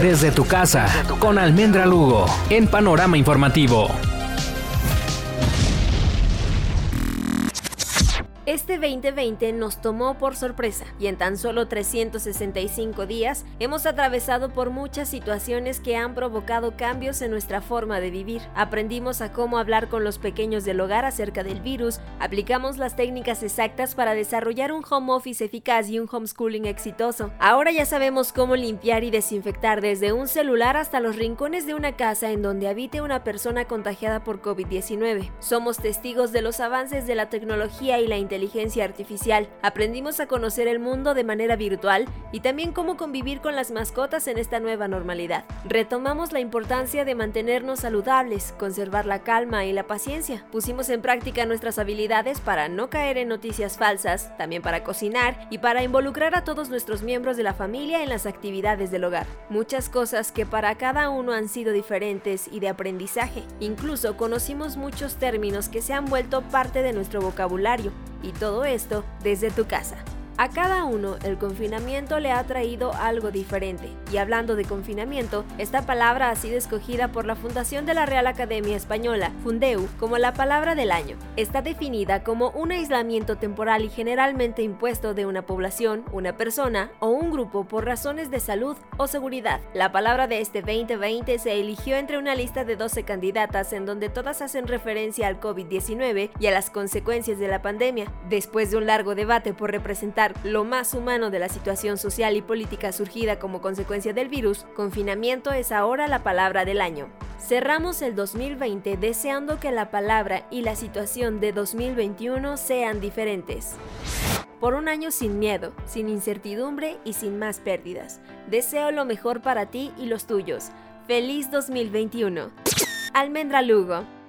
Desde tu casa, con Almendra Lugo, en Panorama Informativo. Este 2020 nos tomó por sorpresa y en tan solo 365 días hemos atravesado por muchas situaciones que han provocado cambios en nuestra forma de vivir. Aprendimos a cómo hablar con los pequeños del hogar acerca del virus, aplicamos las técnicas exactas para desarrollar un home office eficaz y un homeschooling exitoso. Ahora ya sabemos cómo limpiar y desinfectar desde un celular hasta los rincones de una casa en donde habite una persona contagiada por COVID-19. Somos testigos de los avances de la tecnología y la inteligencia inteligencia artificial, aprendimos a conocer el mundo de manera virtual y también cómo convivir con las mascotas en esta nueva normalidad. Retomamos la importancia de mantenernos saludables, conservar la calma y la paciencia. Pusimos en práctica nuestras habilidades para no caer en noticias falsas, también para cocinar y para involucrar a todos nuestros miembros de la familia en las actividades del hogar. Muchas cosas que para cada uno han sido diferentes y de aprendizaje. Incluso conocimos muchos términos que se han vuelto parte de nuestro vocabulario y todo esto desde tu casa. A cada uno el confinamiento le ha traído algo diferente. Y hablando de confinamiento, esta palabra ha sido escogida por la Fundación de la Real Academia Española, Fundeu, como la palabra del año. Está definida como un aislamiento temporal y generalmente impuesto de una población, una persona o un grupo por razones de salud o seguridad. La palabra de este 2020 se eligió entre una lista de 12 candidatas en donde todas hacen referencia al COVID-19 y a las consecuencias de la pandemia. Después de un largo debate por representar lo más humano de la situación social y política surgida como consecuencia del virus, confinamiento es ahora la palabra del año. Cerramos el 2020 deseando que la palabra y la situación de 2021 sean diferentes. Por un año sin miedo, sin incertidumbre y sin más pérdidas. Deseo lo mejor para ti y los tuyos. Feliz 2021. Almendra Lugo.